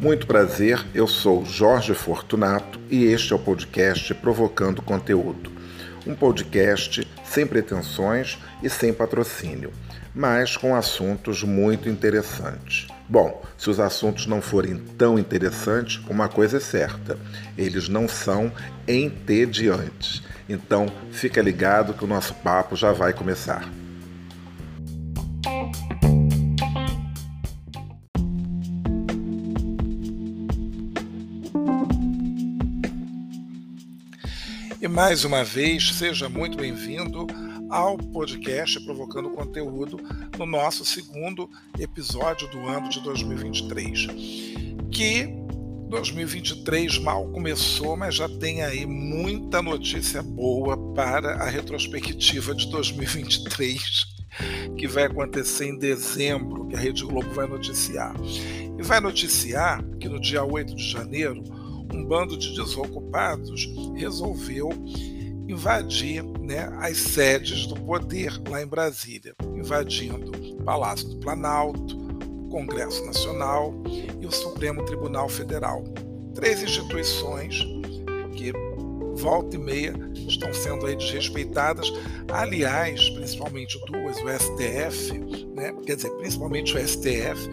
Muito prazer, eu sou Jorge Fortunato e este é o podcast Provocando Conteúdo. Um podcast sem pretensões e sem patrocínio, mas com assuntos muito interessantes. Bom, se os assuntos não forem tão interessantes, uma coisa é certa: eles não são entediantes. Então, fica ligado que o nosso papo já vai começar. Mais uma vez, seja muito bem-vindo ao podcast Provocando Conteúdo no nosso segundo episódio do ano de 2023. Que 2023 mal começou, mas já tem aí muita notícia boa para a retrospectiva de 2023, que vai acontecer em dezembro, que a Rede Globo vai noticiar. E vai noticiar que no dia 8 de janeiro um bando de desocupados resolveu invadir né, as sedes do poder lá em Brasília, invadindo o Palácio do Planalto, o Congresso Nacional e o Supremo Tribunal Federal. Três instituições que volta e meia estão sendo aí desrespeitadas. Aliás, principalmente duas, o STF, né, quer dizer, principalmente o STF,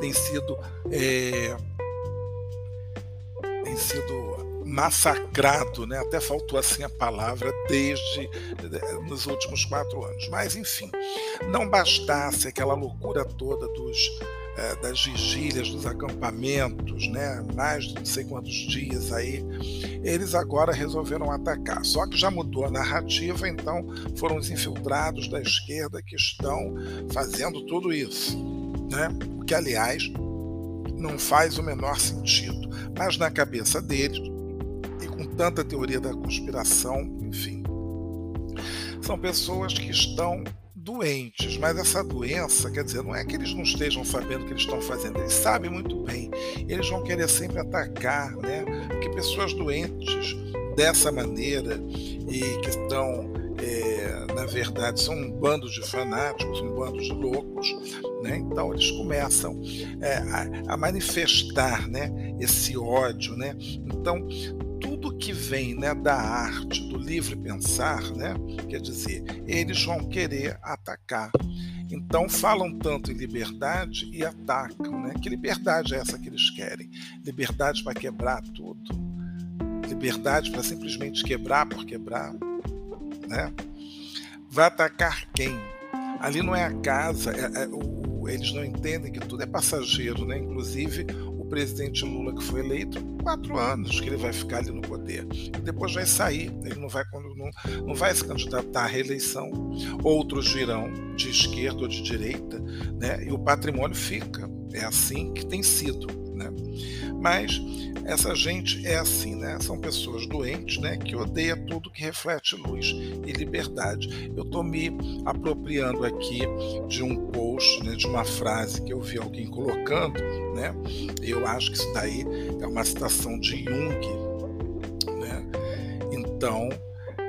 tem sido é, sido massacrado, né? até faltou assim a palavra, desde eh, nos últimos quatro anos. Mas, enfim, não bastasse aquela loucura toda dos, é, das vigílias, dos acampamentos, né? mais de não sei quantos dias aí, eles agora resolveram atacar. Só que já mudou a narrativa, então foram os infiltrados da esquerda que estão fazendo tudo isso. Né? Que, aliás, não faz o menor sentido. Mas na cabeça deles, e com tanta teoria da conspiração, enfim, são pessoas que estão doentes, mas essa doença, quer dizer, não é que eles não estejam sabendo o que eles estão fazendo, eles sabem muito bem. Eles vão querer sempre atacar, né? Porque pessoas doentes dessa maneira e que estão na verdade, são um bando de fanáticos, um bando de loucos, né? então eles começam é, a, a, manifestar né, esse ódio. Né? Então, tudo que vem né, da arte, do livre pensar, né, quer dizer, eles vão querer atacar. Então falam tanto em liberdade e atacam. Né? Que liberdade é essa que eles querem? Liberdade para quebrar tudo? Liberdade para simplesmente quebrar por quebrar? né? Vai atacar quem? Ali não é a casa, é, é, o, eles não entendem que tudo é passageiro, né? Inclusive o presidente Lula que foi eleito quatro anos que ele vai ficar ali no poder e depois vai sair, ele não vai não, não vai se candidatar à reeleição. Outros virão de esquerda ou de direita, né? E o patrimônio fica. É assim que tem sido, né? Mas essa gente é assim, né? São pessoas doentes, né? Que odeia tudo que reflete luz e liberdade. Eu estou me apropriando aqui de um post, né, de uma frase que eu vi alguém colocando, né? Eu acho que isso daí é uma citação de Jung, né? Então,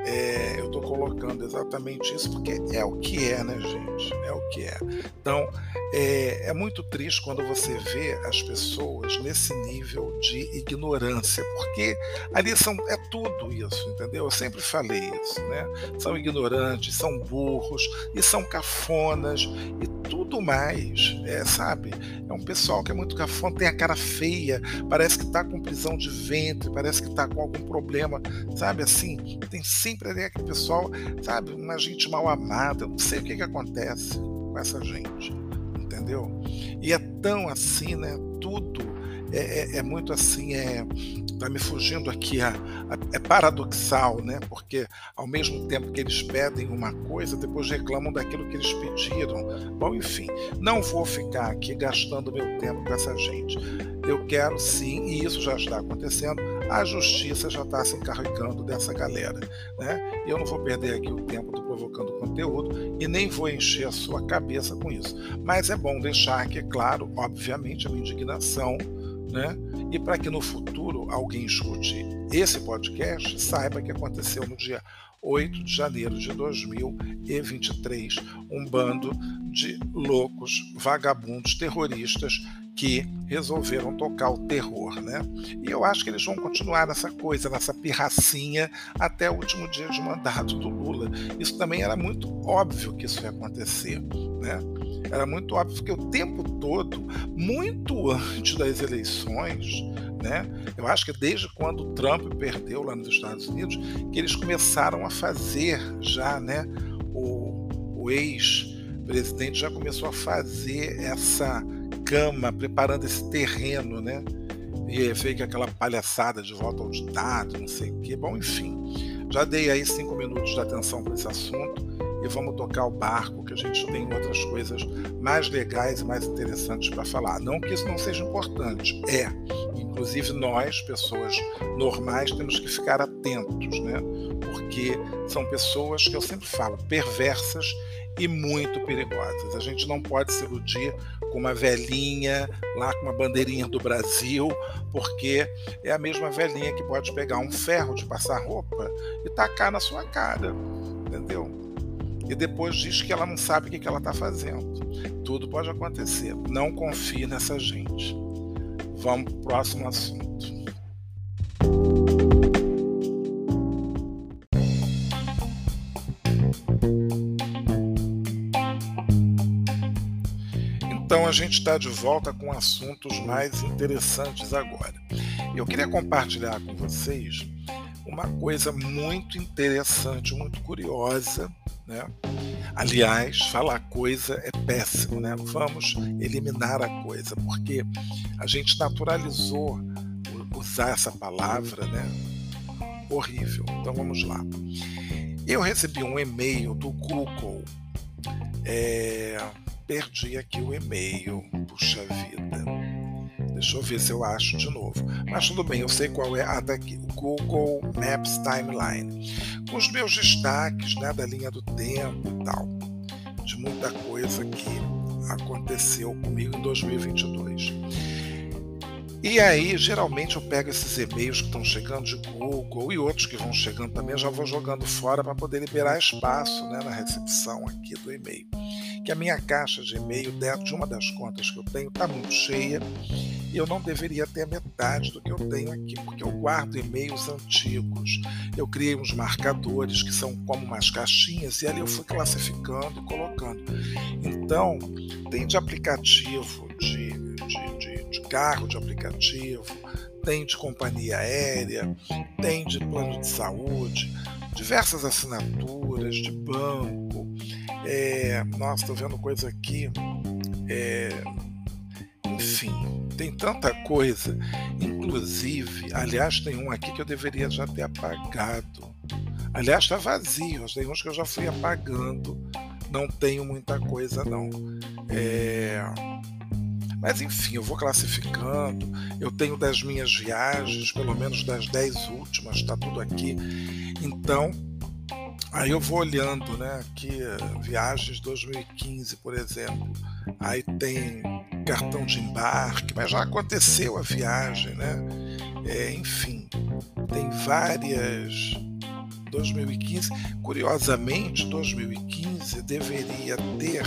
é, eu estou colocando exatamente isso porque é o que é, né, gente? É o que é. Então, é, é, muito triste quando você vê as pessoas nesse nível de ignorância, porque ali são, é tudo isso, entendeu? Eu sempre falei isso, né? São ignorantes, são burros e são cafonas e tudo mais, é, sabe? É um pessoal que é muito cafona, tem a cara feia, parece que está com prisão de ventre, parece que está com algum problema, sabe? Assim, tem sempre sempre ali aquele pessoal, sabe, uma gente mal amada. Eu não sei o que, que acontece com essa gente, entendeu? E é tão assim, né? Tudo é, é, é muito assim, é, tá me fugindo aqui, a, a, é paradoxal, né? Porque ao mesmo tempo que eles pedem uma coisa, depois reclamam daquilo que eles pediram. Bom, enfim, não vou ficar aqui gastando meu tempo com essa gente. Eu quero sim, e isso já está acontecendo, a justiça já está se encarregando dessa galera. Né? E eu não vou perder aqui o tempo do provocando conteúdo e nem vou encher a sua cabeça com isso. Mas é bom deixar que, claro, obviamente, a minha indignação né? E para que no futuro alguém escute esse podcast, saiba que aconteceu no dia 8 de janeiro de 2023, um bando de loucos, vagabundos, terroristas que resolveram tocar o terror, né? E eu acho que eles vão continuar nessa coisa, nessa pirracinha até o último dia de mandato do Lula. Isso também era muito óbvio que isso ia acontecer, né? Era muito óbvio porque o tempo todo, muito antes das eleições, né? Eu acho que desde quando o Trump perdeu lá nos Estados Unidos, que eles começaram a fazer já, né? O, o ex-presidente já começou a fazer essa cama, preparando esse terreno, né? E veio aquela palhaçada de volta ao ditado, não sei o quê. Bom, enfim, já dei aí cinco minutos de atenção para esse assunto e vamos tocar o barco, que a gente tem outras coisas mais legais e mais interessantes para falar. Não que isso não seja importante, é. Inclusive nós, pessoas normais, temos que ficar atentos, né? Porque são pessoas que eu sempre falo, perversas e muito perigosas. A gente não pode se iludir com uma velhinha lá com uma bandeirinha do Brasil, porque é a mesma velhinha que pode pegar um ferro de passar roupa e tacar na sua cara, entendeu? E depois diz que ela não sabe o que ela está fazendo. Tudo pode acontecer. Não confie nessa gente. Vamos para o próximo assunto. Então a gente está de volta com assuntos mais interessantes agora. Eu queria compartilhar com vocês uma coisa muito interessante, muito curiosa, né? Aliás, falar coisa é péssimo, né? Vamos eliminar a coisa, porque a gente naturalizou usar essa palavra, né? Horrível. Então vamos lá. Eu recebi um e-mail do Google. É, perdi aqui o e-mail. Puxa vida. Deixa eu ver se eu acho de novo. Mas tudo bem, eu sei qual é a daqui. O Google Maps Timeline. Com os meus destaques né, da linha do tempo e tal. De muita coisa que aconteceu comigo em 2022. E aí, geralmente eu pego esses e-mails que estão chegando de Google e outros que vão chegando também, já vou jogando fora para poder liberar espaço né, na recepção aqui do e-mail que a minha caixa de e-mail dentro de uma das contas que eu tenho está muito cheia e eu não deveria ter a metade do que eu tenho aqui, porque eu guardo e-mails antigos. Eu criei uns marcadores que são como umas caixinhas e ali eu fui classificando e colocando. Então, tem de aplicativo de, de, de, de carro de aplicativo, tem de companhia aérea, tem de plano de saúde, diversas assinaturas de banco, é, nossa, tô vendo coisa aqui. É, enfim, tem tanta coisa. Inclusive, aliás, tem um aqui que eu deveria já ter apagado. Aliás, está vazio. Tem uns que eu já fui apagando. Não tenho muita coisa, não. É... Mas enfim, eu vou classificando. Eu tenho das minhas viagens, pelo menos das dez últimas, está tudo aqui. Então, Aí eu vou olhando, né? Aqui, viagens 2015, por exemplo. Aí tem cartão de embarque, mas já aconteceu a viagem, né? É, enfim, tem várias. 2015, curiosamente, 2015 deveria ter.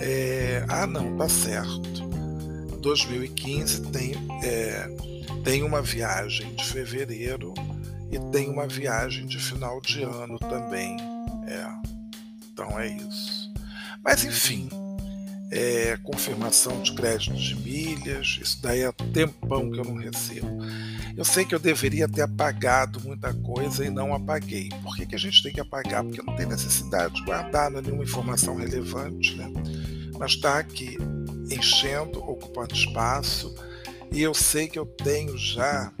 É, ah, não, tá certo. 2015 tem, é, tem uma viagem de fevereiro e tem uma viagem de final de ano também. É. Então é isso. Mas enfim, é, confirmação de crédito de milhas, isso daí é tempão que eu não recebo. Eu sei que eu deveria ter apagado muita coisa e não apaguei. Por que, que a gente tem que apagar? Porque não tem necessidade de guardar nenhuma informação relevante, né? Mas está aqui enchendo, ocupando espaço, e eu sei que eu tenho já.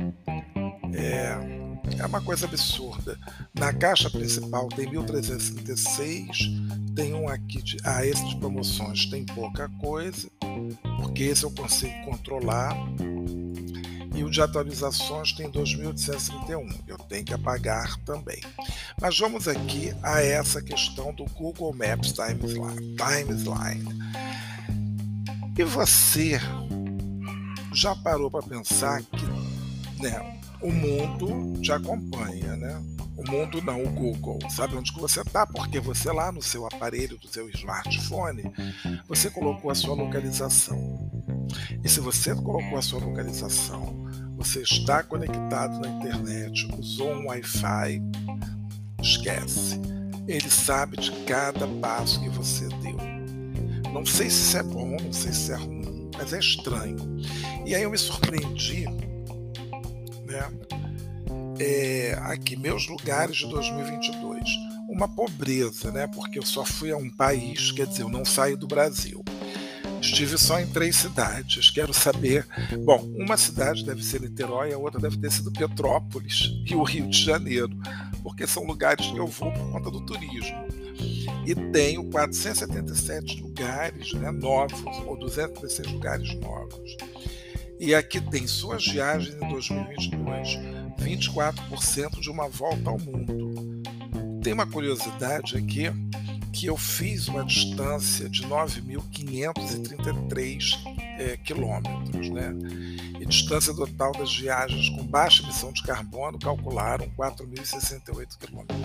É, é uma coisa absurda. Na caixa principal tem 1336, tem um aqui de. Ah, esse de promoções tem pouca coisa, porque esse eu consigo controlar. E o de atualizações tem 2.831, eu tenho que apagar também. Mas vamos aqui a essa questão do Google Maps Timeline. Timeline. E você já parou para pensar que né, o mundo te acompanha, né? O mundo não, o Google, sabe onde que você está, porque você lá no seu aparelho, do seu smartphone, você colocou a sua localização. E se você colocou a sua localização, você está conectado na internet, usou um Wi-Fi, esquece. Ele sabe de cada passo que você deu. Não sei se isso é bom, não sei se é ruim, mas é estranho. E aí eu me surpreendi, né? É, aqui, meus lugares de 2022. Uma pobreza, né? Porque eu só fui a um país, quer dizer, eu não saio do Brasil. Estive só em três cidades. Quero saber. Bom, uma cidade deve ser Niterói, a outra deve ter sido Petrópolis e o Rio de Janeiro, porque são lugares que eu vou por conta do turismo. E tenho 477 lugares né, novos, ou 216 lugares novos. E aqui tem suas viagens em 2022, 24% de uma volta ao mundo. Tem uma curiosidade aqui que eu fiz uma distância de 9.533 é, quilômetros, né? Distância total das viagens com baixa emissão de carbono calcularam 4.068 quilômetros.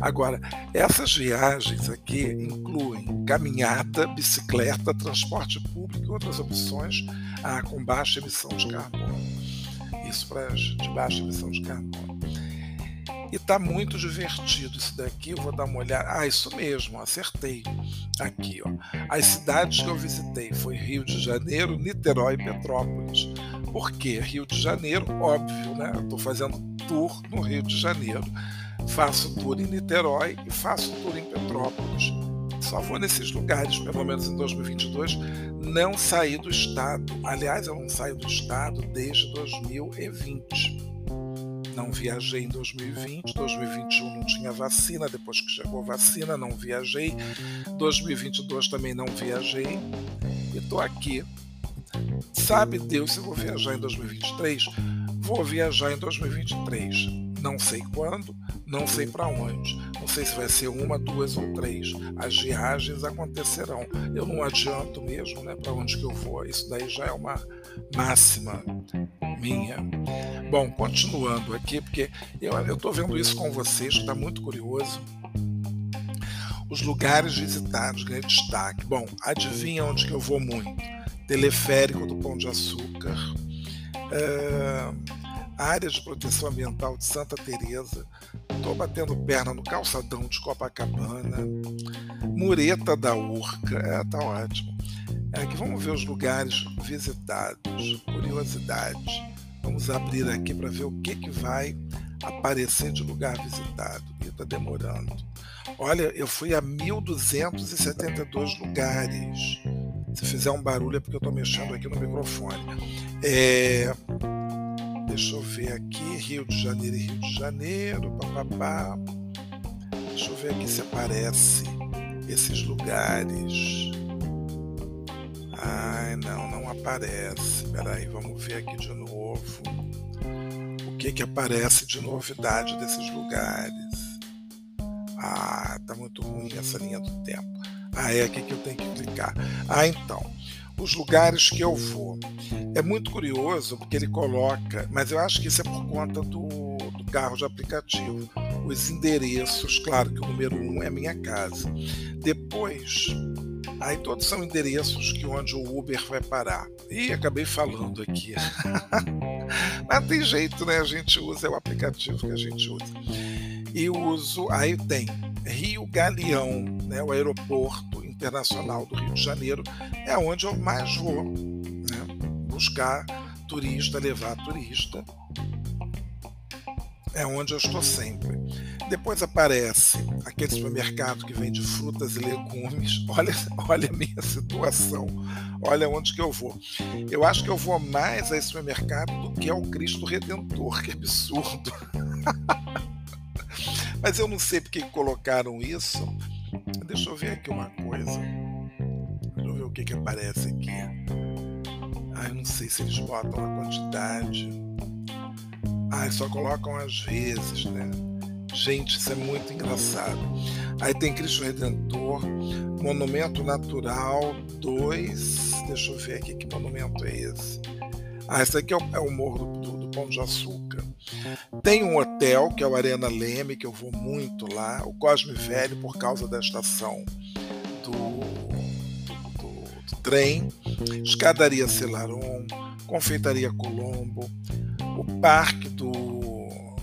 Agora, essas viagens aqui incluem caminhada, bicicleta, transporte público e outras opções ah, com baixa emissão de carbono. Isso para de baixa emissão de carbono. E tá muito divertido isso daqui. Eu vou dar uma olhada. Ah, isso mesmo, acertei. Aqui, ó. As cidades que eu visitei foi Rio de Janeiro, Niterói e Petrópolis. Por quê? Rio de Janeiro, óbvio, né? Tô fazendo tour no Rio de Janeiro. Faço tour em Niterói e faço tour em Petrópolis. Só vou nesses lugares, pelo menos em 2022, não saí do estado. Aliás, eu não saio do estado desde 2020 não viajei em 2020, 2021 não tinha vacina, depois que chegou vacina não viajei, 2022 também não viajei e estou aqui. Sabe Deus se vou viajar em 2023? Vou viajar em 2023 não sei quando, não sei para onde. Não sei se vai ser uma, duas ou três. As viagens acontecerão. Eu não adianto mesmo né, para onde que eu vou. Isso daí já é uma máxima minha. Bom, continuando aqui, porque eu estou vendo isso com vocês, está muito curioso. Os lugares visitados ganham destaque. Bom, adivinha onde que eu vou muito? Teleférico do Pão de Açúcar. Uh, área de proteção ambiental de Santa Teresa. Estou batendo perna no calçadão de Copacabana, Mureta da Urca, é, tá ótimo. É, aqui vamos ver os lugares visitados, curiosidades. Vamos abrir aqui para ver o que, que vai aparecer de lugar visitado. E está demorando. Olha, eu fui a 1.272 lugares. Se fizer um barulho é porque eu estou mexendo aqui no microfone. É, Deixa eu ver aqui, Rio de Janeiro e Rio de Janeiro, papapá. Deixa eu ver aqui se aparece esses lugares. Ai, não, não aparece. Peraí, vamos ver aqui de novo. O que que aparece de novidade desses lugares? Ah, tá muito ruim essa linha do tempo. Ah, é aqui que eu tenho que clicar. Ah, então os lugares que eu vou. É muito curioso porque ele coloca, mas eu acho que isso é por conta do, do carro de aplicativo. Os endereços, claro que o número um é minha casa. Depois, aí todos são endereços que onde o Uber vai parar. E acabei falando aqui. mas tem jeito, né? A gente usa é o aplicativo que a gente usa. E uso, aí tem Rio Galeão, né, o aeroporto internacional do Rio de Janeiro, é onde eu mais vou né, buscar turista, levar turista. É onde eu estou sempre. Depois aparece aquele supermercado que vende frutas e legumes. Olha, olha a minha situação. Olha onde que eu vou. Eu acho que eu vou mais a esse supermercado do que ao Cristo Redentor. Que absurdo. Mas eu não sei porque colocaram isso. Deixa eu ver aqui uma coisa. Deixa eu ver o que, que aparece aqui. Eu não sei se eles botam a quantidade. Ah, só colocam às vezes, né? Gente, isso é muito engraçado. Aí tem Cristo Redentor, Monumento Natural 2. Deixa eu ver aqui que monumento é esse. Ah, esse aqui é o, é o Morro do Pão de Açúcar. Tem um hotel, que é o Arena Leme, que eu vou muito lá, o Cosme Velho, por causa da estação do, do, do trem, Escadaria Celaron, Confeitaria Colombo, o Parque do,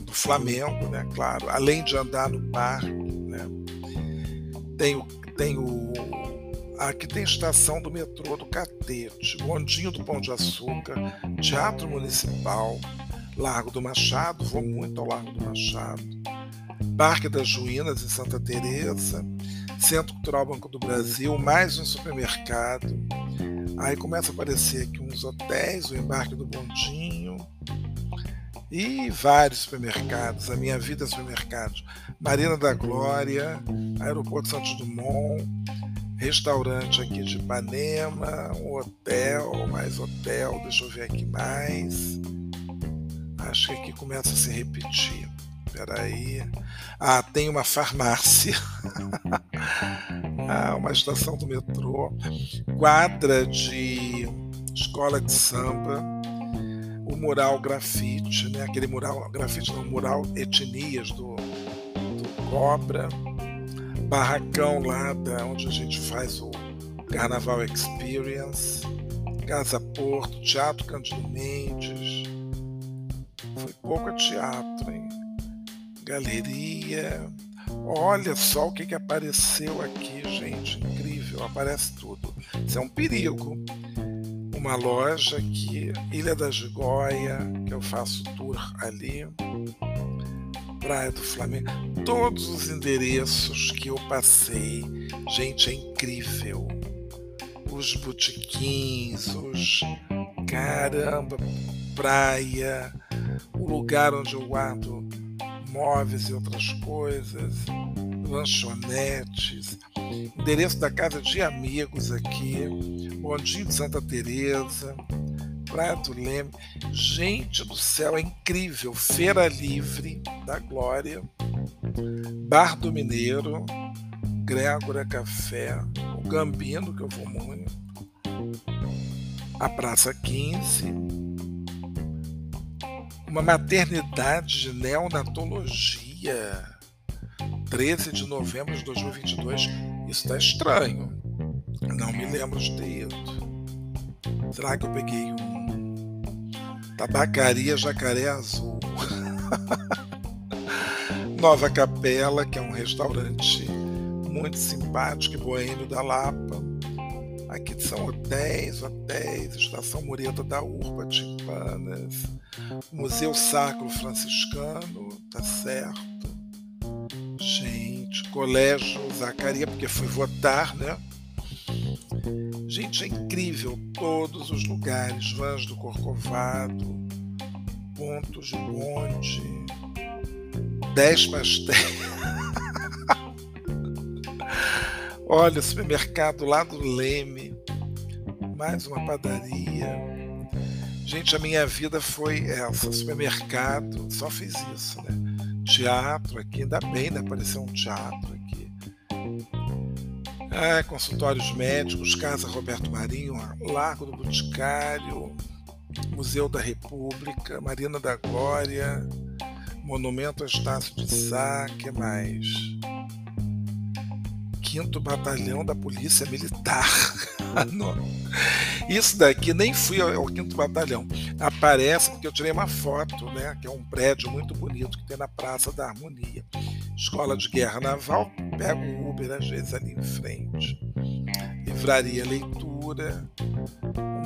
do Flamengo, né? Claro, além de andar no parque, né? Tem o, tem o Aqui tem estação do metrô do Catete, Bondinho do Pão de Açúcar, Teatro Municipal, Largo do Machado, vou muito ao Largo do Machado, Parque das Ruínas em Santa Teresa, Centro Cultural Banco do Brasil, mais um supermercado. Aí começa a aparecer aqui uns hotéis, o embarque do Bondinho e vários supermercados. A minha vida é supermercados. Marina da Glória, Aeroporto Santos Dumont, restaurante aqui de Ipanema, um hotel, mais hotel, deixa eu ver aqui mais. Acho que aqui começa a se repetir. Peraí. Ah, tem uma farmácia. ah, uma estação do metrô. Quadra de escola de samba. O mural grafite, né? Aquele mural grafite, não, mural etnias do, do Cobra barracão lá da onde a gente faz o Carnaval Experience, Casa Porto, Teatro Cândido Mendes. Foi pouco teatro, hein? Galeria. Olha só o que, que apareceu aqui, gente. Incrível, aparece tudo. Isso é um perigo. Uma loja aqui, Ilha da Gigóia, que eu faço tour ali. Praia do Flamengo, todos os endereços que eu passei, gente, é incrível. Os botiquins, os caramba, praia, o lugar onde eu guardo móveis e outras coisas, lanchonetes, endereço da casa de amigos aqui, Bondinho de Santa Teresa, Praia do Leme. Gente do céu, é incrível. Feira Livre da Glória, Bar do Mineiro, Grégora Café, o Gambino, que eu vou muito, a Praça 15, uma maternidade de neonatologia, 13 de novembro de 2022. Isso está estranho. Não me lembro de ter ido. Será que eu peguei um Tabacaria Jacaré Azul. Nova Capela, que é um restaurante muito simpático e boêmio da Lapa. Aqui são hotéis, hotéis, Estação Mureta da Urba, Timpanas, Museu Sacro Franciscano, tá certo. Gente, Colégio Zacaria, porque fui votar, né? Gente, é incrível todos os lugares, vans do Corcovado, pontos de bonde, dez pastéis. Olha, supermercado lá do Leme, mais uma padaria. Gente, a minha vida foi essa, supermercado, só fiz isso, né? Teatro aqui, ainda bem, né? Apareceu um teatro aqui. Ah, consultórios médicos, Casa Roberto Marinho, Largo do Boticário, Museu da República, Marina da Glória, Monumento Estácio de Sá, que mais? Quinto Batalhão da Polícia Militar. Isso daqui nem fui ao, quinto batalhão. Aparece porque eu tirei uma foto, né? Que é um prédio muito bonito que tem na Praça da Harmonia. Escola de Guerra Naval, pego o Uber às vezes ali em frente. Livraria Leitura,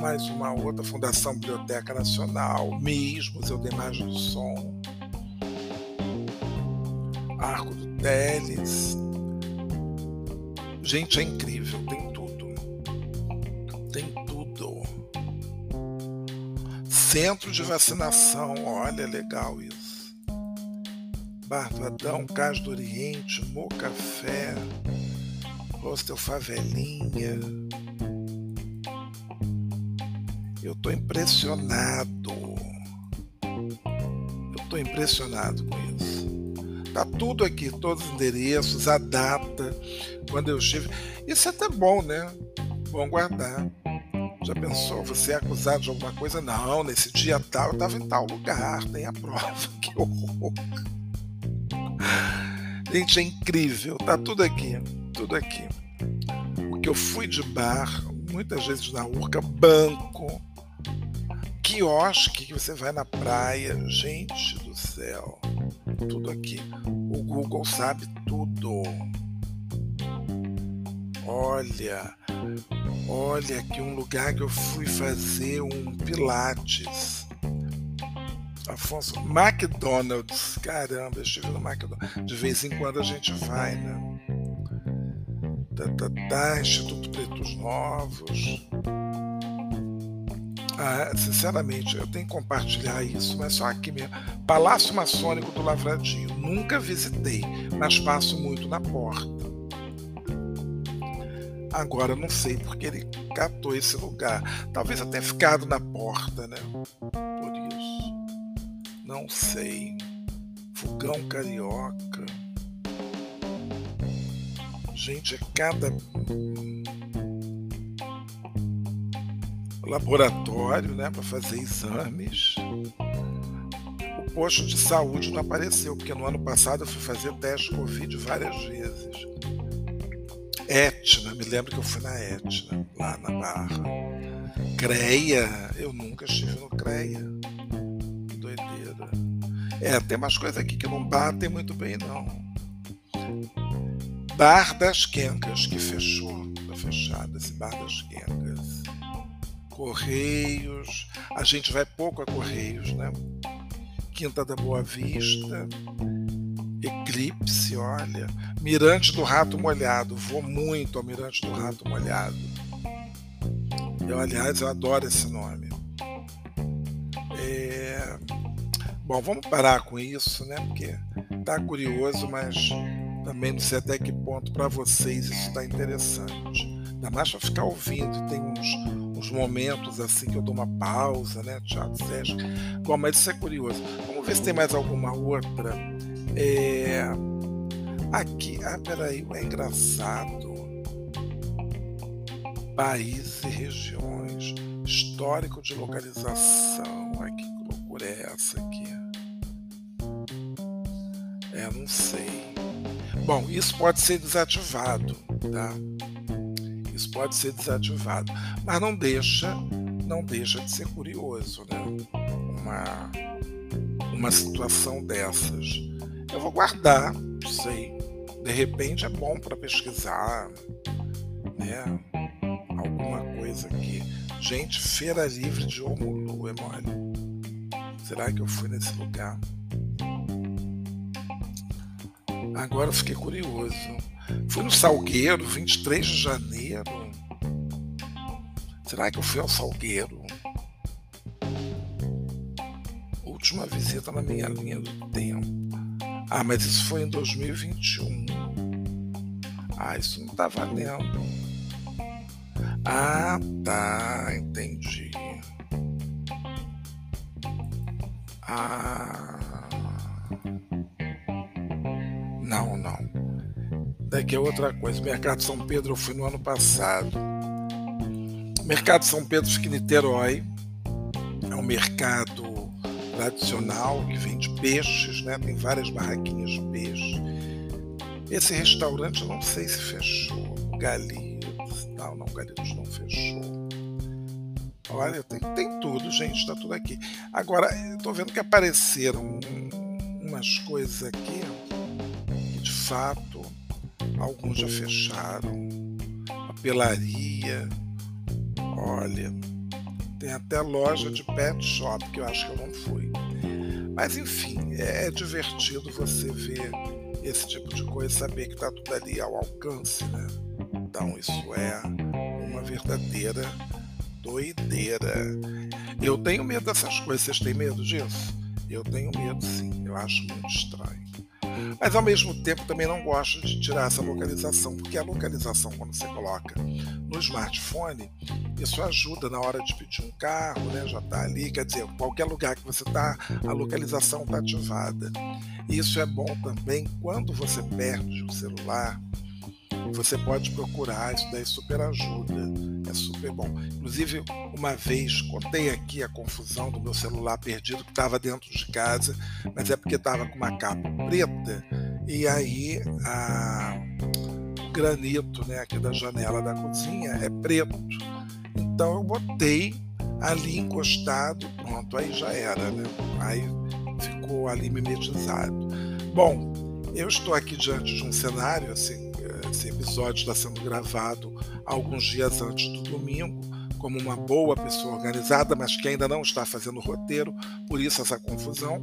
mais uma outra, Fundação Biblioteca Nacional, MIS, Museu da Imagem do Som, Arco do Teles. Gente, é incrível, tem tudo. Tem tudo. Centro de vacinação, olha, legal isso. Barbadão, Cais do Oriente, Mocafé, Hostel Favelinha. Eu tô impressionado. Eu tô impressionado com isso. Tá tudo aqui, todos os endereços, a data, quando eu estive. Isso é até bom, né? Bom guardar. Já pensou? Você é acusado de alguma coisa? Não, nesse dia tal eu estava em tal lugar, tem a prova. Que horror! Gente, é incrível, tá tudo aqui, tudo aqui. O que eu fui de bar, muitas vezes na Urca, banco, quiosque que você vai na praia, gente do céu, tudo aqui. O Google sabe tudo. Olha, olha aqui um lugar que eu fui fazer um Pilates. Afonso, McDonald's, caramba, eu estive no McDonald's. De vez em quando a gente vai, né? Tá, tá, tá, Instituto Pretos Novos. Ah, sinceramente, eu tenho que compartilhar isso, mas só aqui mesmo. Palácio Maçônico do Lavradio. Nunca visitei, mas passo muito na porta. Agora não sei porque ele catou esse lugar. Talvez até ficado na porta, né? Por isso. Não sei. Fogão carioca. Gente, é cada laboratório, né, para fazer exames. O posto de saúde não apareceu, porque no ano passado eu fui fazer teste Covid várias vezes. Etna, me lembro que eu fui na Etna, lá na Barra. CREA, eu nunca estive no CREA. Que doideira. É, tem umas coisas aqui que não batem muito bem, não. Bar das Quencas, que fechou. Tá fechado esse Bar das Quencas. Correios. A gente vai pouco a Correios, né? Quinta da Boa Vista. Eclipse, olha. Mirante do Rato Molhado. Vou muito ao Mirante do Rato Molhado. Eu, aliás, eu adoro esse nome. É... Bom, vamos parar com isso, né? Porque tá curioso, mas também não sei até que ponto para vocês isso está interessante. Ainda mais para ficar ouvindo. Tem uns, uns momentos assim que eu dou uma pausa, né, Tiago Sérgio? Bom, mas isso é curioso. Vamos ver se tem mais alguma outra. É... Aqui, ah, peraí, é engraçado. Países e regiões, histórico de localização. Ai, que loucura é essa aqui? É, não sei. Bom, isso pode ser desativado, tá? Isso pode ser desativado, mas não deixa, não deixa de ser curioso, né? Uma uma situação dessas. Eu vou guardar, não sei. De repente é bom para pesquisar, né? Alguma coisa aqui. Gente, feira livre de Omulu é mole. Será que eu fui nesse lugar? Agora eu fiquei curioso. Fui no Salgueiro, 23 de janeiro. Será que eu fui ao Salgueiro? Última visita na minha linha do tempo. Ah, mas isso foi em 2021. Ah, isso não tá valendo. Ah, tá, entendi. Ah. Não, não. Daqui é outra coisa. Mercado São Pedro eu fui no ano passado. Mercado São Pedro fica em Niterói. É um mercado tradicional que vende peixes, né? Tem várias barraquinhas de peixe. Esse restaurante eu não sei se fechou. Galitos, não, não, Galitos não fechou. Olha, tem, tem tudo, gente, tá tudo aqui. Agora, tô vendo que apareceram umas coisas aqui fato, alguns já fecharam. Papelaria, olha, tem até loja de pet shop que eu acho que eu não fui. Mas enfim, é, é divertido você ver esse tipo de coisa, saber que está tudo ali ao alcance, né? Então isso é uma verdadeira doideira. Eu tenho medo dessas coisas, vocês têm medo disso? Eu tenho medo sim, eu acho muito estranho. Mas ao mesmo tempo também não gosto de tirar essa localização, porque a localização, quando você coloca no smartphone, isso ajuda na hora de pedir um carro, né? Já está ali, quer dizer, qualquer lugar que você está, a localização está ativada. Isso é bom também quando você perde o celular. Você pode procurar, isso daí super ajuda. é super bom. Inclusive, uma vez contei aqui a confusão do meu celular perdido que estava dentro de casa, mas é porque estava com uma capa preta e aí a, o granito né, aqui da janela da cozinha é preto. Então eu botei ali encostado, pronto, aí já era, né? Aí ficou ali mimetizado. Bom, eu estou aqui diante de um cenário, assim, esse episódio está sendo gravado alguns dias antes do domingo, como uma boa pessoa organizada, mas que ainda não está fazendo roteiro, por isso essa confusão,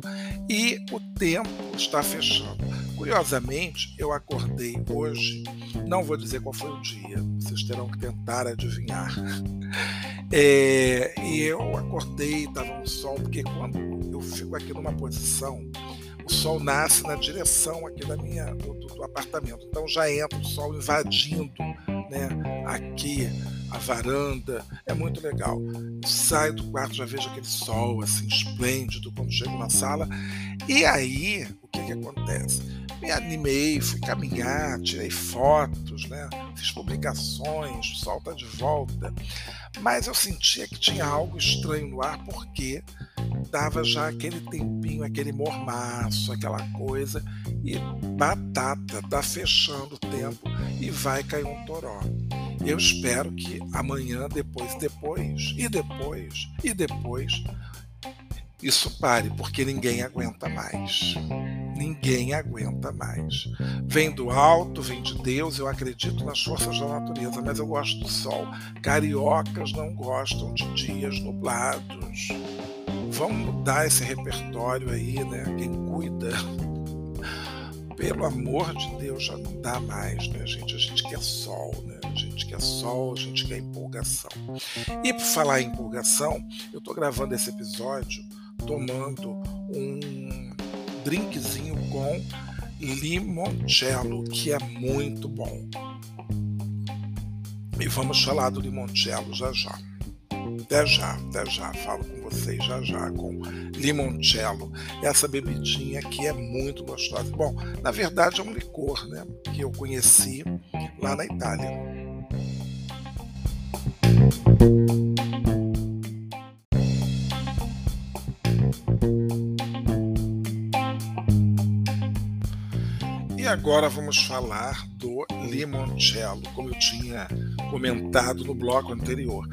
e o tempo está fechando. Curiosamente, eu acordei hoje, não vou dizer qual foi o dia, vocês terão que tentar adivinhar. É, e eu acordei, estava um sol, porque quando eu fico aqui numa posição, o sol nasce na direção aqui da minha, do, do apartamento. Então já entra o sol invadindo né, aqui a varanda, é muito legal. saio do quarto, já vejo aquele sol assim esplêndido quando chego na sala. E aí, o que, que acontece? Me animei, fui caminhar, tirei fotos, né? fiz publicações, o sol está de volta. Mas eu sentia que tinha algo estranho no ar, porque dava já aquele tempinho, aquele mormaço, aquela coisa, e batata, tá fechando o tempo e vai cair um toró. Eu espero que amanhã, depois, depois, e depois, e depois, isso pare, porque ninguém aguenta mais. Ninguém aguenta mais. Vem do alto, vem de Deus, eu acredito nas forças da natureza, mas eu gosto do sol. Cariocas não gostam de dias nublados. Vamos mudar esse repertório aí, né? Quem cuida pelo amor de Deus, já não dá mais, né, gente? A gente quer sol, né? A gente quer sol, a gente quer empolgação. E por falar em empolgação, eu tô gravando esse episódio tomando um drinkzinho com limoncello, que é muito bom. E vamos falar do limoncello já já. Até já, até já. Falo com vocês já já com limoncello. Essa bebidinha que é muito gostosa. Bom, na verdade é um licor, né? Que eu conheci lá na Itália. E agora vamos falar do limoncello, como eu tinha comentado no bloco anterior.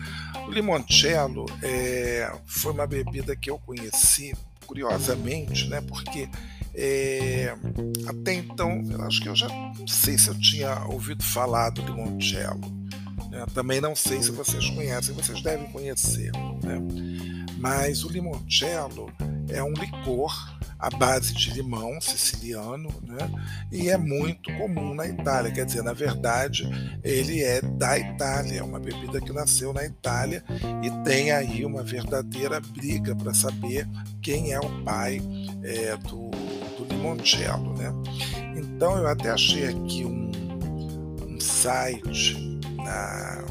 O limoncello é, foi uma bebida que eu conheci curiosamente, né? Porque é, até então, acho que eu já não sei se eu tinha ouvido falar do limoncello. Né? Também não sei se vocês conhecem, vocês devem conhecer. Né? Mas o limoncello é um licor à base de limão siciliano, né? E é muito comum na Itália. Quer dizer, na verdade, ele é da Itália, é uma bebida que nasceu na Itália e tem aí uma verdadeira briga para saber quem é o pai é, do, do limoncello, né? Então eu até achei aqui um, um site na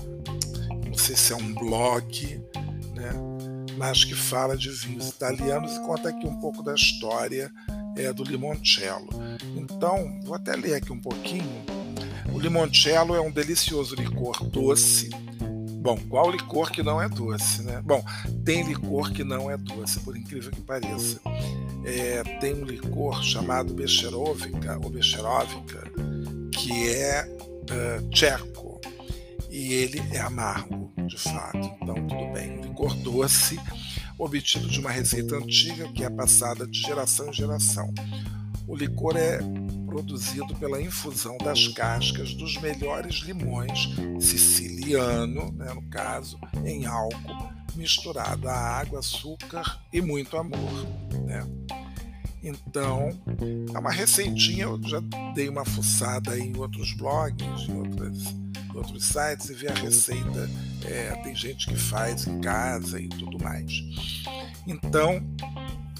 não sei se é um blog, né? Mas que fala de vinhos italianos e conta aqui um pouco da história é, do limoncello. Então, vou até ler aqui um pouquinho. O limoncello é um delicioso licor doce. Bom, qual licor que não é doce, né? Bom, tem licor que não é doce, por incrível que pareça. É, tem um licor chamado Becherovica, ou Becherovica, que é uh, tcheco, e ele é amargo, de fato. Doce, obtido de uma receita antiga que é passada de geração em geração. O licor é produzido pela infusão das cascas dos melhores limões siciliano, né, no caso, em álcool, misturado a água, açúcar e muito amor. Né? Então, é uma receitinha, eu já dei uma fuçada em outros blogs, em outras outros sites e ver a receita. É, tem gente que faz em casa e tudo mais. Então,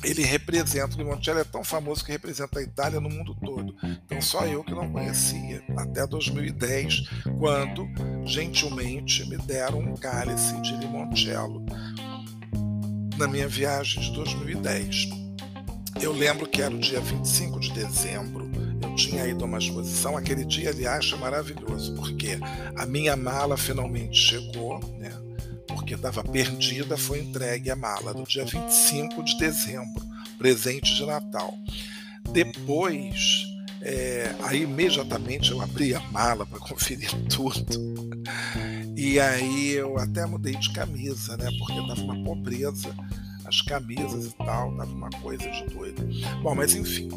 ele representa, o limoncello é tão famoso que representa a Itália no mundo todo. Então só eu que não conhecia, até 2010, quando gentilmente me deram um cálice de limoncello na minha viagem de 2010. Eu lembro que era o dia 25 de dezembro, tinha ido a uma exposição, aquele dia, aliás, foi maravilhoso, porque a minha mala finalmente chegou, né? Porque estava perdida, foi entregue a mala no dia 25 de dezembro, presente de Natal. Depois, é, aí imediatamente eu abri a mala para conferir tudo. E aí eu até mudei de camisa, né? Porque estava uma pobreza as camisas e tal, tava uma coisa de doido. Bom, mas enfim.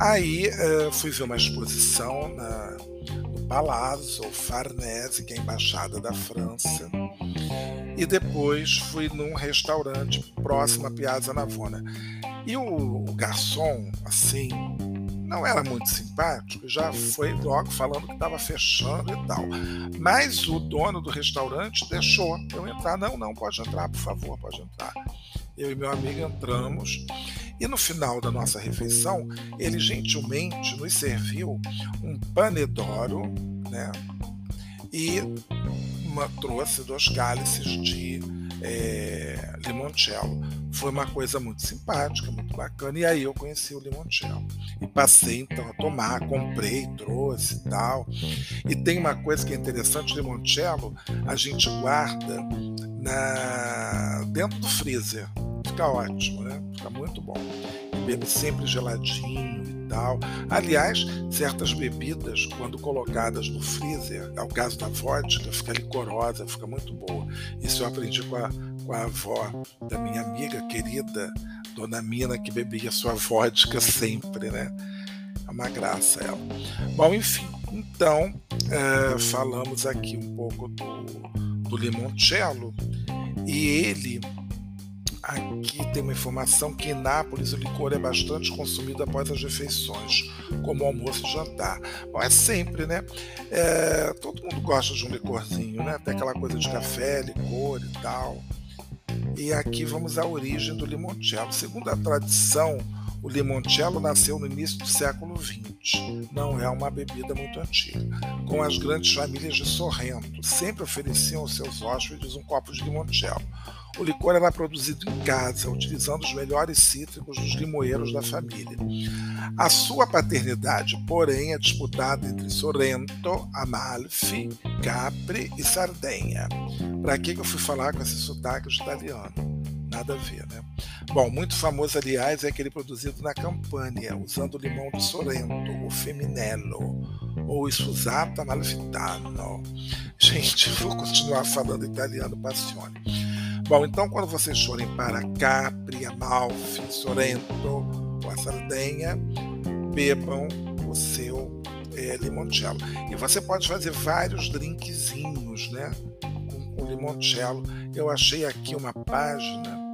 Aí uh, fui ver uma exposição na, no Palazzo Farnese, que é a embaixada da França. E depois fui num restaurante próximo à Piazza Navona. E o, o garçom, assim, não era muito simpático, já foi logo falando que estava fechando e tal. Mas o dono do restaurante deixou eu entrar. Não, não, pode entrar, por favor, pode entrar eu e meu amigo entramos e no final da nossa refeição ele gentilmente nos serviu um panedoro, né? E uma, trouxe dois cálices de é, limoncello. Foi uma coisa muito simpática, muito bacana. E aí eu conheci o limoncello. E passei então a tomar, comprei, trouxe e tal. E tem uma coisa que é interessante: o limoncello a gente guarda na, dentro do freezer fica ótimo, né? Fica muito bom. Bebe sempre geladinho e tal. Aliás, certas bebidas, quando colocadas no freezer, é o caso da vodka, fica licorosa, fica muito boa. Isso eu aprendi com a, com a avó da minha amiga querida, Dona Mina, que bebia sua vodka sempre, né? É uma graça ela. Bom, enfim, então é, falamos aqui um pouco do, do limoncello e ele Aqui tem uma informação que em Nápoles o licor é bastante consumido após as refeições, como almoço e jantar. Bom, é sempre, né? É, todo mundo gosta de um licorzinho, né? Tem aquela coisa de café, licor e tal. E aqui vamos à origem do limoncello. Segundo a tradição, o limoncello nasceu no início do século XX. Não é uma bebida muito antiga. Com as grandes famílias de Sorrento, sempre ofereciam aos seus hóspedes um copo de limoncello. O licor era produzido em casa, utilizando os melhores cítricos dos limoeiros da família. A sua paternidade, porém, é disputada entre Sorrento, Amalfi, Capri e Sardenha. Para que eu fui falar com esse sotaque italiano? Nada a ver, né? Bom, muito famoso, aliás, é aquele produzido na Campania, usando o limão de Sorrento, o Feminello, ou o Sfusata Malfitano. Gente, vou continuar falando italiano, passione. Bom, então quando vocês forem para Capri, Amalfi, Sorrento ou a Sardenha, bebam o seu é, limoncello. E você pode fazer vários drinkzinhos, né? Com, com limoncello. Eu achei aqui uma página,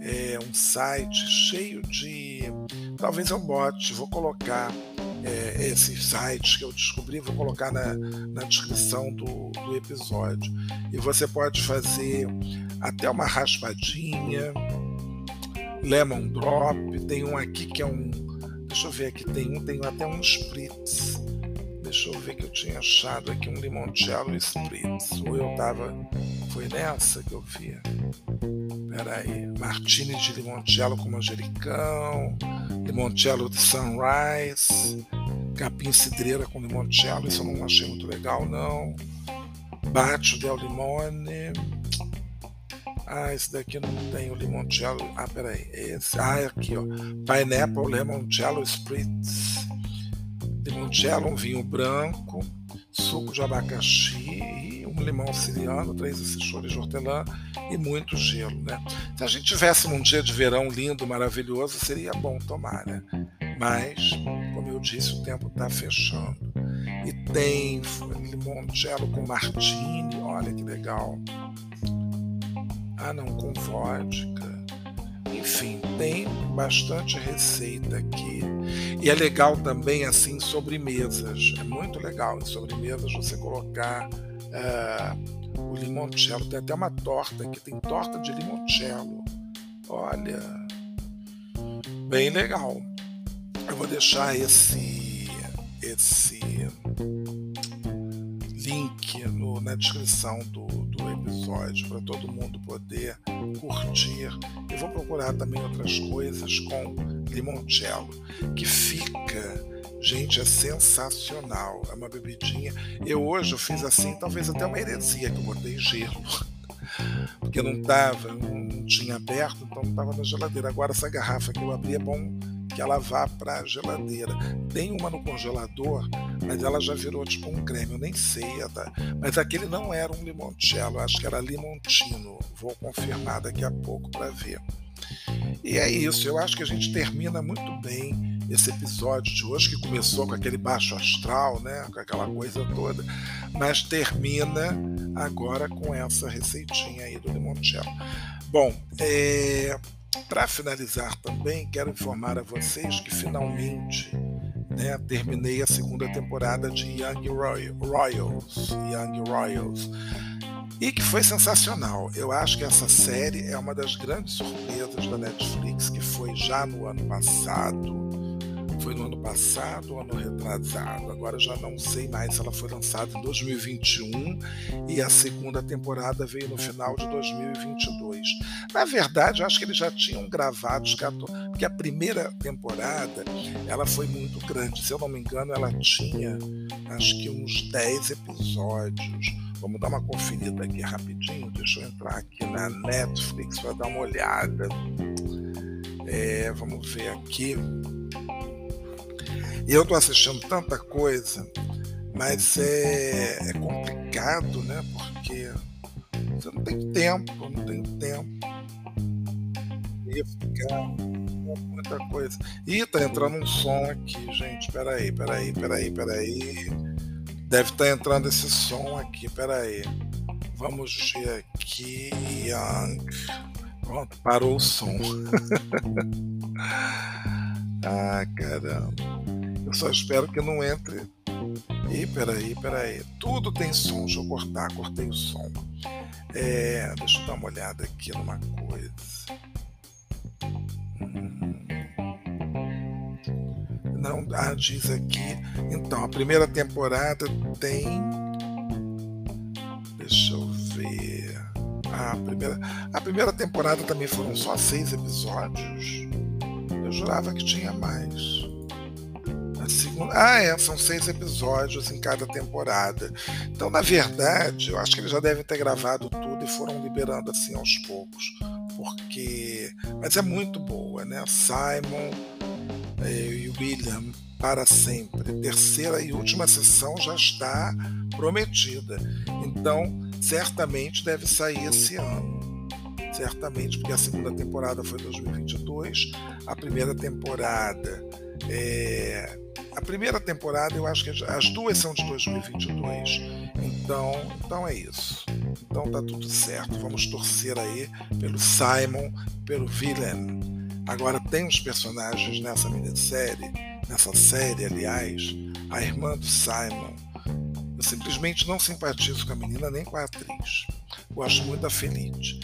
é, um site cheio de. Talvez eu bote, vou colocar é, esses sites que eu descobri, vou colocar na, na descrição do, do episódio. E você pode fazer até uma raspadinha, lemon drop, tem um aqui que é um. Deixa eu ver aqui, tem um, tem até um spritz. Deixa eu ver que eu tinha achado aqui um limoncello spritz. Ou eu tava. Foi nessa que eu vi. Peraí. Martini de limoncello com manjericão. Limoncello de sunrise. Capim cidreira com limoncello. Isso eu não achei muito legal, não. Bacio del limone. Ah, esse daqui não tem o limoncello. Ah, peraí. Esse. Ah, é aqui, ó. Pineapple Limoncello Spritz. Limoncello, um vinho branco, suco de abacaxi, um limão siriano, três assessores de hortelã e muito gelo, né? Se a gente tivesse num dia de verão lindo, maravilhoso, seria bom tomar, né? Mas, como eu disse, o tempo está fechando. E tem limoncello com martini, olha que legal. Ah, não, com vodka. Enfim, tem bastante receita aqui. E é legal também, assim, sobremesas. É muito legal em sobremesas você colocar uh, o limoncello. Tem até uma torta aqui, tem torta de limoncello. Olha, bem legal. Eu vou deixar esse, esse link no, na descrição do, do episódio para todo mundo poder curtir. E vou procurar também outras coisas com limoncello, que fica Gente, é sensacional. É uma bebidinha. Eu hoje eu fiz assim, talvez até uma heresia, que eu botei gelo. Porque não tava, não tinha aberto, então não tava na geladeira. Agora essa garrafa que eu abri é bom que ela vá para a geladeira. Tem uma no congelador, mas ela já virou tipo um creme, eu nem sei. Tá? Mas aquele não era um limoncello, acho que era limontino. Vou confirmar daqui a pouco para ver. E é isso, eu acho que a gente termina muito bem esse episódio de hoje, que começou com aquele baixo astral, né, com aquela coisa toda, mas termina agora com essa receitinha aí do limoncello. Bom, é, para finalizar também, quero informar a vocês que finalmente né, terminei a segunda temporada de Young Royals, Young Royals, e que foi sensacional. Eu acho que essa série é uma das grandes surpresas da Netflix, que foi já no ano passado foi no ano passado ano retrasado. Agora já não sei mais ela foi lançada em 2021 e a segunda temporada veio no final de 2022. Na verdade, acho que eles já tinham gravado os 14, porque a primeira temporada ela foi muito grande. Se eu não me engano, ela tinha acho que uns 10 episódios. Vamos dar uma conferida aqui rapidinho. Deixa eu entrar aqui na Netflix para dar uma olhada. É, vamos ver aqui. E eu estou assistindo tanta coisa, mas é, é, complicado, né? Porque você não tem tempo, não tem tempo. Ia ficar muita coisa. Ih, tá entrando um som aqui, gente. Peraí, peraí, peraí, peraí. Deve estar tá entrando esse som aqui, peraí. Vamos ver aqui. Young. Pronto, parou o som. ah, caramba. Eu só espero que não entre. Ih, peraí, peraí. Tudo tem som. Deixa eu cortar, cortei o som. É, deixa eu dar uma olhada aqui numa coisa. Hum. Não, ah, diz aqui. Então, a primeira temporada tem. Deixa eu ver. Ah, a, primeira, a primeira temporada também foram só seis episódios. Eu jurava que tinha mais. Ah, é, são seis episódios em cada temporada. Então, na verdade, eu acho que eles já devem ter gravado tudo e foram liberando assim aos poucos. Porque. Mas é muito boa, né? Simon eh, e William para sempre. Terceira e última sessão já está prometida. Então, certamente deve sair esse ano. Certamente, porque a segunda temporada foi 2022, a primeira temporada é, a primeira temporada, eu acho que as duas são de 2022. Então, então é isso. Então tá tudo certo. Vamos torcer aí pelo Simon, pelo Willem. Agora tem uns personagens nessa minissérie, nessa série, aliás, a irmã do Simon. Eu simplesmente não simpatizo com a menina nem com a atriz. Gosto muito da Felice.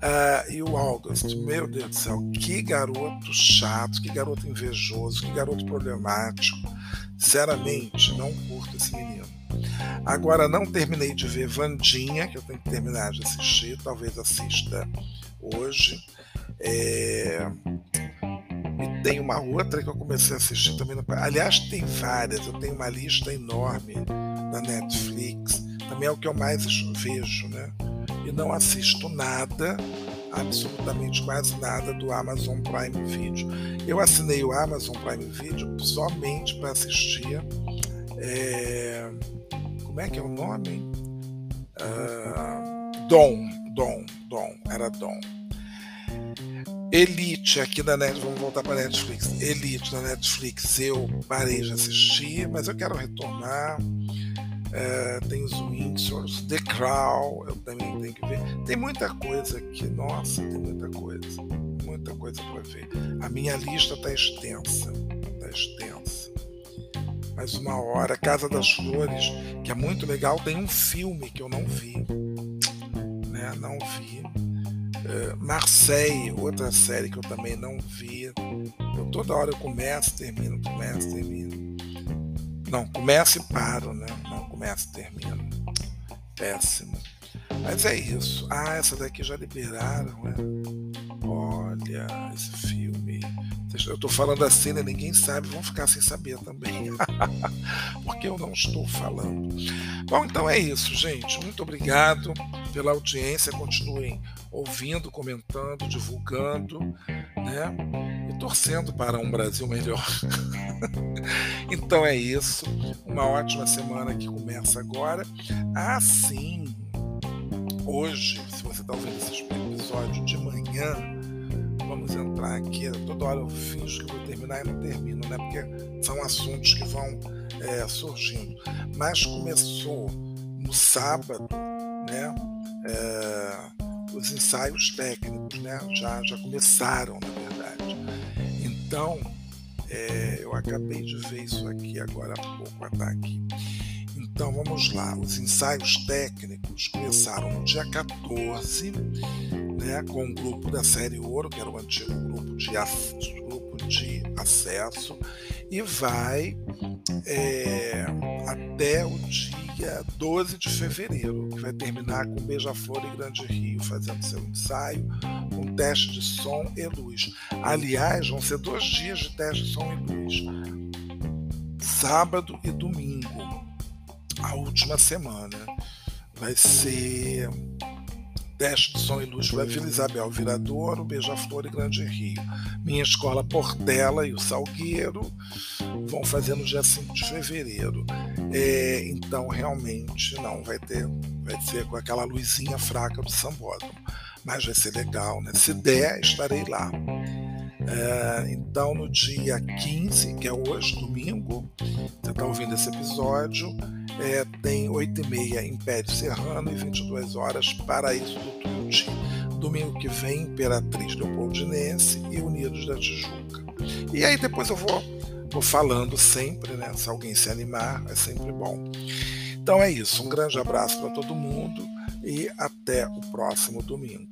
Uh, e o August, meu Deus do céu, que garoto chato, que garoto invejoso, que garoto problemático. Sinceramente, não curto esse menino. Agora, não terminei de ver Vandinha, que eu tenho que terminar de assistir, talvez assista hoje. É... E tem uma outra que eu comecei a assistir também. No... Aliás, tem várias, eu tenho uma lista enorme na Netflix. Também é o que eu mais vejo, né? e não assisto nada, absolutamente quase nada do Amazon Prime Video. Eu assinei o Amazon Prime Video somente para assistir. É, como é que é o nome? Uh, Dom, Dom, Dom, era Dom. Elite aqui da Netflix, vamos voltar para Netflix. Elite da Netflix eu parei de assistir, mas eu quero retomar. É, tem os Windsors, The Crown, eu também tenho que ver. Tem muita coisa aqui, nossa, tem muita coisa, muita coisa para ver. A minha lista está extensa, está extensa. Mas uma hora, Casa das Flores, que é muito legal, tem um filme que eu não vi, né? Não vi. É, Marseille, outra série que eu também não vi. Eu, toda hora eu começo, termino, começo, termino. Não, começo e paro, né? Não, começo e termino. Péssimo. Mas é isso. Ah, essa daqui já liberaram, né? Olha, esse. Eu estou falando assim, né? ninguém sabe, vão ficar sem saber também. Porque eu não estou falando. Bom, então é isso, gente. Muito obrigado pela audiência. Continuem ouvindo, comentando, divulgando, né? E torcendo para um Brasil melhor. então é isso. Uma ótima semana que começa agora. Ah, sim! Hoje, se você está ouvindo esse episódio de manhã, vamos entrar aqui. Toda hora eu finjo que vou terminar e não termino, né? Porque são assuntos que vão é, surgindo. Mas começou no sábado, né? É, os ensaios técnicos, né? Já, já começaram, na verdade. Então, é, eu acabei de ver isso aqui agora há pouco, ataque. Então vamos lá, os ensaios técnicos começaram no dia 14, né, com o grupo da série Ouro, que era o antigo grupo de, grupo de acesso, e vai é, até o dia 12 de fevereiro, que vai terminar com Beija-Flor e Grande Rio fazendo seu ensaio, com teste de som e luz. Aliás, vão ser dois dias de teste de som e luz, sábado e domingo, a última semana. Vai ser Teste de Som e Luz para Vila Isabel, Viradouro, Beija-Flor e Grande Rio. Minha escola Portela e o Salgueiro vão fazer no dia 5 de fevereiro. É, então, realmente, não vai ter, vai ser com aquela luzinha fraca do sambódromo. Mas vai ser legal, né? Se der, estarei lá. É, então, no dia 15, que é hoje, domingo, você está ouvindo esse episódio, é, tem 8h30 Império Serrano e 22 horas Paraíso do Tuiuti. Domingo que vem, Imperatriz Leopoldinense e Unidos da Tijuca. E aí depois eu vou, vou falando sempre, né? Se alguém se animar, é sempre bom. Então é isso. Um grande abraço para todo mundo e até o próximo domingo.